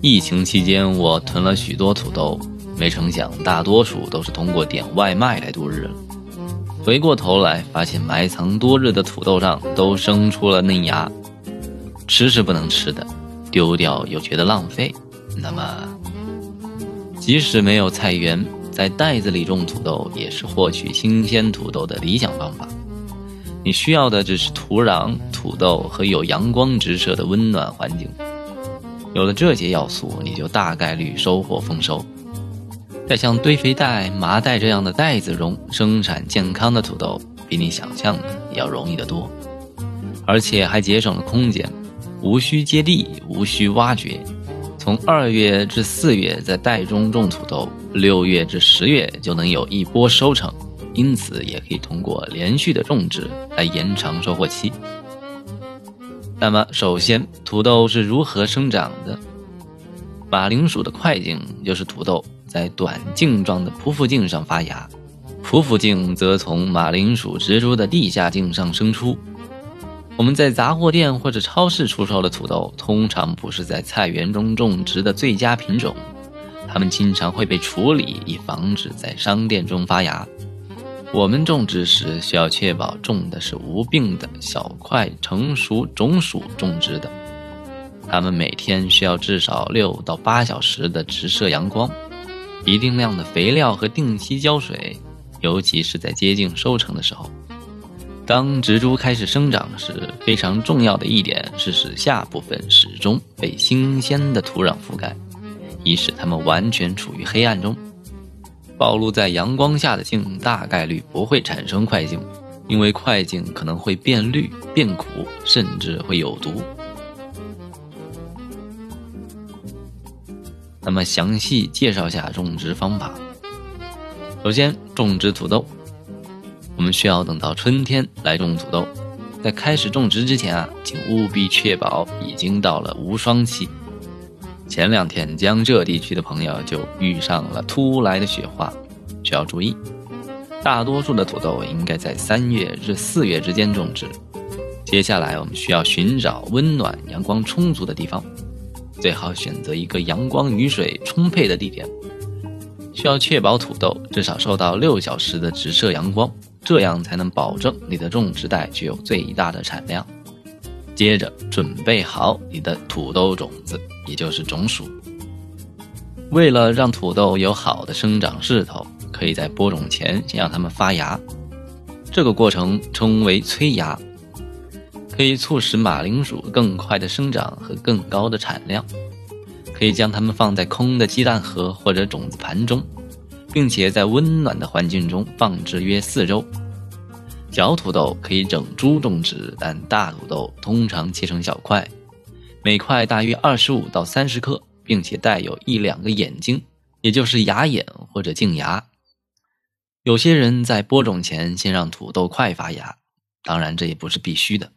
疫情期间，我囤了许多土豆，没成想大多数都是通过点外卖来度日。回过头来，发现埋藏多日的土豆上都生出了嫩芽，吃是不能吃的，丢掉又觉得浪费。那么，即使没有菜园，在袋子里种土豆也是获取新鲜土豆的理想方法。你需要的只是土壤、土豆和有阳光直射的温暖环境。有了这些要素，你就大概率收获丰收。在像堆肥袋、麻袋这样的袋子中生产健康的土豆，比你想象的要容易得多，而且还节省了空间，无需接地，无需挖掘。从二月至四月在袋中种土豆，六月至十月就能有一波收成，因此也可以通过连续的种植来延长收获期。那么，首先，土豆是如何生长的？马铃薯的块茎就是土豆在短茎状的匍匐茎上发芽，匍匐茎则从马铃薯植株的地下茎上生出。我们在杂货店或者超市出售的土豆，通常不是在菜园中种植的最佳品种，它们经常会被处理，以防止在商店中发芽。我们种植时需要确保种的是无病的小块成熟种属种植的，它们每天需要至少六到八小时的直射阳光，一定量的肥料和定期浇水，尤其是在接近收成的时候。当植株开始生长时，非常重要的一点是使下部分始终被新鲜的土壤覆盖，以使它们完全处于黑暗中。暴露在阳光下的茎大概率不会产生块茎，因为块茎可能会变绿、变苦，甚至会有毒。那么，详细介绍下种植方法。首先，种植土豆，我们需要等到春天来种土豆。在开始种植之前啊，请务必确保已经到了无霜期。前两天，江浙地区的朋友就遇上了突来的雪花，需要注意。大多数的土豆应该在三月至四月之间种植。接下来，我们需要寻找温暖、阳光充足的地方，最好选择一个阳光、雨水充沛的地点。需要确保土豆至少受到六小时的直射阳光，这样才能保证你的种植袋具有最大的产量。接着，准备好你的土豆种子。也就是种薯。为了让土豆有好的生长势头，可以在播种前先让它们发芽，这个过程称为催芽，可以促使马铃薯更快的生长和更高的产量。可以将它们放在空的鸡蛋盒或者种子盘中，并且在温暖的环境中放置约四周。小土豆可以整株种植，但大土豆通常切成小块。每块大约二十五到三十克，并且带有一两个眼睛，也就是芽眼或者茎芽。有些人在播种前先让土豆快发芽，当然这也不是必须的。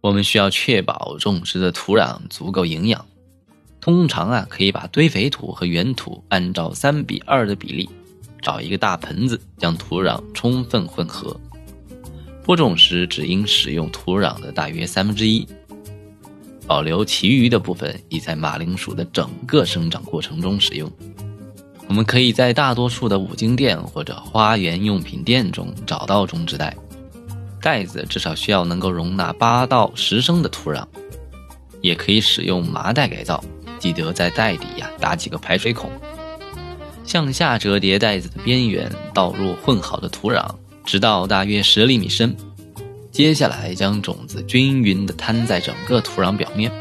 我们需要确保种植的土壤足够营养。通常啊，可以把堆肥土和原土按照三比二的比例，找一个大盆子，将土壤充分混合。播种时只应使用土壤的大约三分之一。保留其余的部分，以在马铃薯的整个生长过程中使用。我们可以在大多数的五金店或者花园用品店中找到种植袋，袋子至少需要能够容纳八到十升的土壤。也可以使用麻袋改造，记得在袋底呀打几个排水孔，向下折叠袋子的边缘，倒入混好的土壤，直到大约十厘米深。接下来，将种子均匀地摊在整个土壤表面。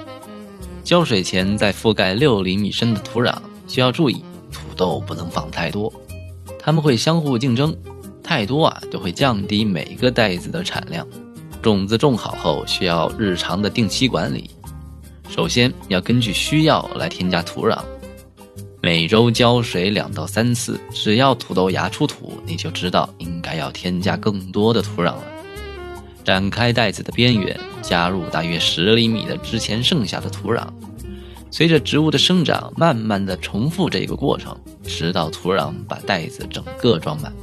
浇水前再覆盖六厘米深的土壤。需要注意，土豆不能放太多，它们会相互竞争，太多啊就会降低每个袋子的产量。种子种好后，需要日常的定期管理。首先要根据需要来添加土壤，每周浇水两到三次。只要土豆芽出土，你就知道应该要添加更多的土壤了。展开袋子的边缘，加入大约十厘米的之前剩下的土壤。随着植物的生长，慢慢的重复这个过程，直到土壤把袋子整个装满。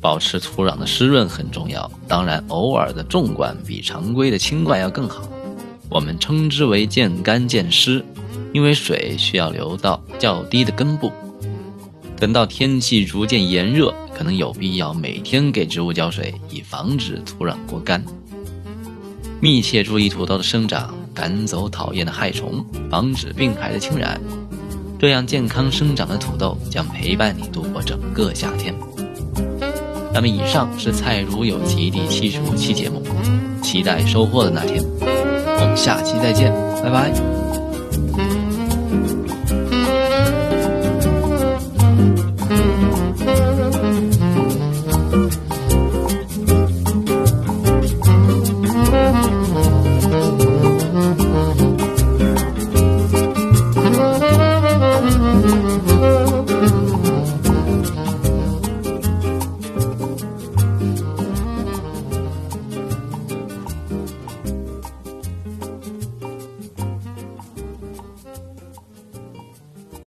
保持土壤的湿润很重要，当然偶尔的重灌比常规的轻灌要更好。我们称之为渐干渐湿，因为水需要流到较低的根部。等到天气逐渐炎热，可能有必要每天给植物浇水，以防止土壤过干。密切注意土豆的生长，赶走讨厌的害虫，防止病害的侵染，这样健康生长的土豆将陪伴你度过整个夏天。那么，以上是菜如有奇第七十五期节目，期待收获的那天。我们下期再见，拜拜。